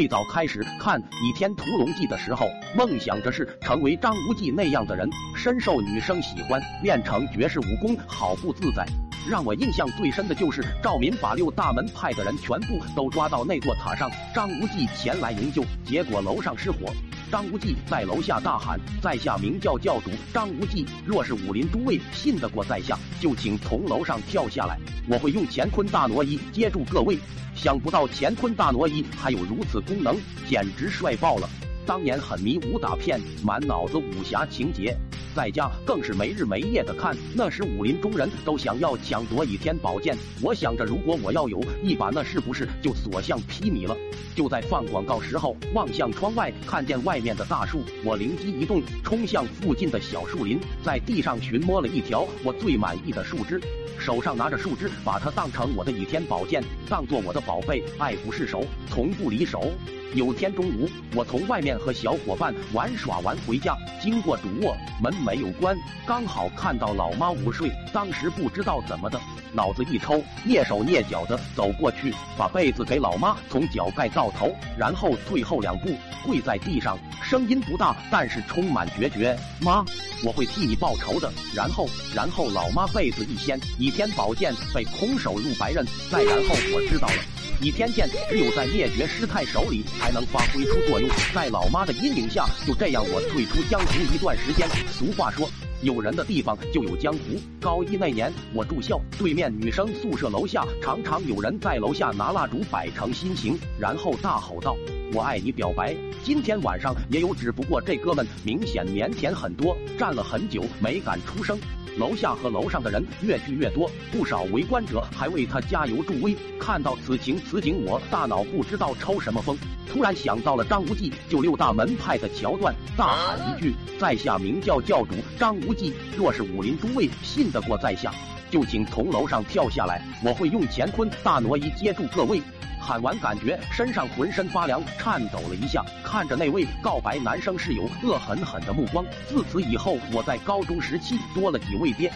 最早开始看《倚天屠龙记》的时候，梦想着是成为张无忌那样的人，深受女生喜欢，练成绝世武功，好不自在。让我印象最深的就是赵敏把六大门派的人全部都抓到那座塔上，张无忌前来营救，结果楼上失火。张无忌在楼下大喊：“在下明教教主张无忌，若是武林诸位信得过在下，就请从楼上跳下来，我会用乾坤大挪移接住各位。”想不到乾坤大挪移还有如此功能，简直帅爆了！当年很迷武打片，满脑子武侠情节。在家更是没日没夜的看，那时武林中人都想要抢夺倚天宝剑。我想着，如果我要有一把，那是不是就所向披靡了？就在放广告时候，望向窗外，看见外面的大树，我灵机一动，冲向附近的小树林，在地上寻摸了一条我最满意的树枝，手上拿着树枝，把它当成我的倚天宝剑，当做我的宝贝，爱不释手，从不离手。有天中午，我从外面和小伙伴玩耍完回家，经过主卧，门没有关，刚好看到老妈午睡。当时不知道怎么的，脑子一抽，蹑手蹑脚的走过去，把被子给老妈从脚盖到头，然后退后两步，跪在地上，声音不大，但是充满决绝：“妈，我会替你报仇的。”然后，然后老妈被子一掀，倚天宝剑被空手入白刃。再然后，我知道了。倚天剑只有在灭绝师太手里才能发挥出作用，在老妈的阴影下，就这样我退出江湖一段时间。俗话说，有人的地方就有江湖。高一那年，我住校对面女生宿舍楼下，常常有人在楼下拿蜡烛摆成心形，然后大吼道：“我爱你！”表白。今天晚上也有，只不过这哥们明显腼腆很多，站了很久没敢出声。楼下和楼上的人越聚越多，不少围观者还为他加油助威。看到此情此景，我大脑不知道抽什么风，突然想到了张无忌救六大门派的桥段，大喊一句：“在下明教教主张无忌，若是武林诸位信得过在下，就请从楼上跳下来，我会用乾坤大挪移接住各位。”喊完，感觉身上浑身发凉，颤抖了一下，看着那位告白男生室友恶狠狠的目光。自此以后，我在高中时期多了几位爹。